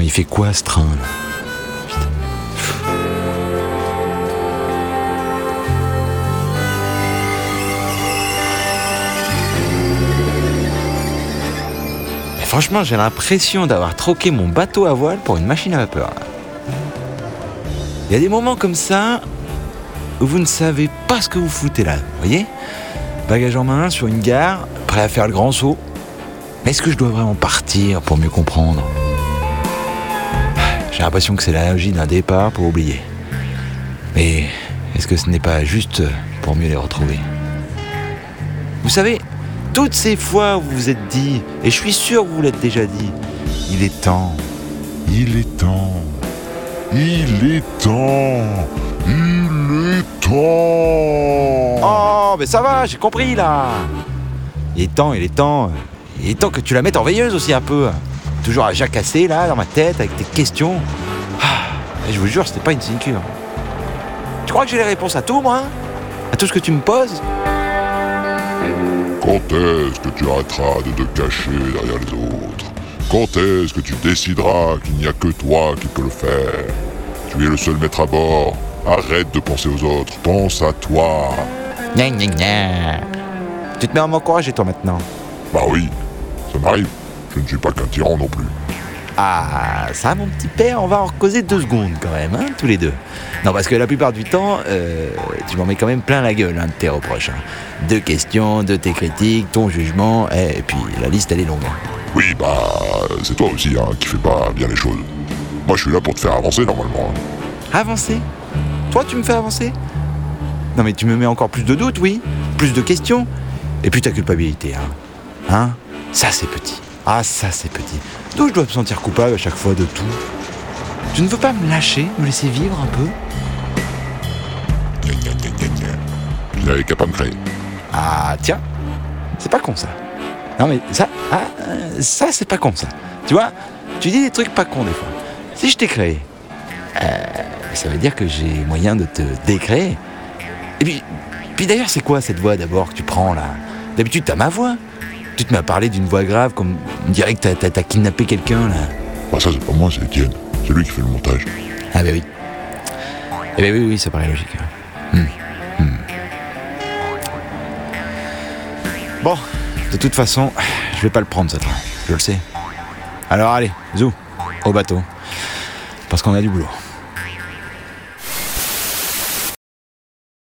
Il fait quoi ce train là Mais franchement, j'ai l'impression d'avoir troqué mon bateau à voile pour une machine à vapeur. Il y a des moments comme ça où vous ne savez pas ce que vous foutez là, vous voyez? Bagage en main sur une gare, prêt à faire le grand saut. Mais est-ce que je dois vraiment partir pour mieux comprendre? J'ai l'impression que c'est la logique d'un départ pour oublier. Mais est-ce que ce n'est pas juste pour mieux les retrouver? Vous savez, toutes ces fois où vous vous êtes dit, et je suis sûr que vous l'êtes déjà dit, il est temps, Il est temps. Il est temps. Il est temps. Oh, mais ça va, j'ai compris là. Il est temps, il est temps. Il est temps que tu la mettes en veilleuse aussi un peu. Toujours à jacasser là dans ma tête avec tes questions. Ah, et je vous jure, c'était pas une sinecure. Tu crois que j'ai les réponses à tout, moi hein? À tout ce que tu me poses? Quand est-ce que tu arrêteras de te cacher derrière les autres? Quand est-ce que tu décideras qu'il n'y a que toi qui peux le faire? Tu es le seul maître à bord. Arrête de penser aux autres. Pense à toi. Gna gna gna. Tu te mets à m'encourager toi maintenant? Bah oui, ça m'arrive. Je ne suis pas qu'un tyran non plus. Ah, ça, mon petit père, on va en causer deux secondes quand même, hein, tous les deux. Non, parce que la plupart du temps, euh, tu m'en mets quand même plein la gueule hein, de tes reproches. hein. Deux questions, de tes critiques, ton jugement, eh, et puis la liste, elle est longue. Oui, bah, c'est toi aussi hein, qui fais pas bien les choses. Moi, je suis là pour te faire avancer normalement. Avancer? Toi, tu me fais avancer? Non, mais tu me mets encore plus de doutes, oui Plus de questions Et puis ta culpabilité, hein Hein? Ça, c'est petit. Ah, ça, c'est petit. D'où je dois me sentir coupable à chaque fois de tout Tu ne veux pas me lâcher, me laisser vivre un peu qu'à pas me créer. Ah, tiens, c'est pas con ça. Non, mais ça, ah, ça, c'est pas con ça. Tu vois, tu dis des trucs pas cons des fois. Si je t'ai créé, euh, ça veut dire que j'ai moyen de te décréer. Et puis, puis d'ailleurs, c'est quoi cette voix d'abord que tu prends là? D'habitude, t'as ma voix. Tu te mets à parler d'une voix grave, comme on dirait que t'as, kidnappé quelqu'un là. Bah ça, c'est pas moi, c'est Étienne. C'est lui qui fait le montage. Ah, bah oui. Eh ben oui, oui, ça paraît logique. Hmm. Hmm. Bon, de toute façon, je vais pas le prendre ce train, je le sais. Alors allez, zou, au bateau. Parce qu'on a du boulot.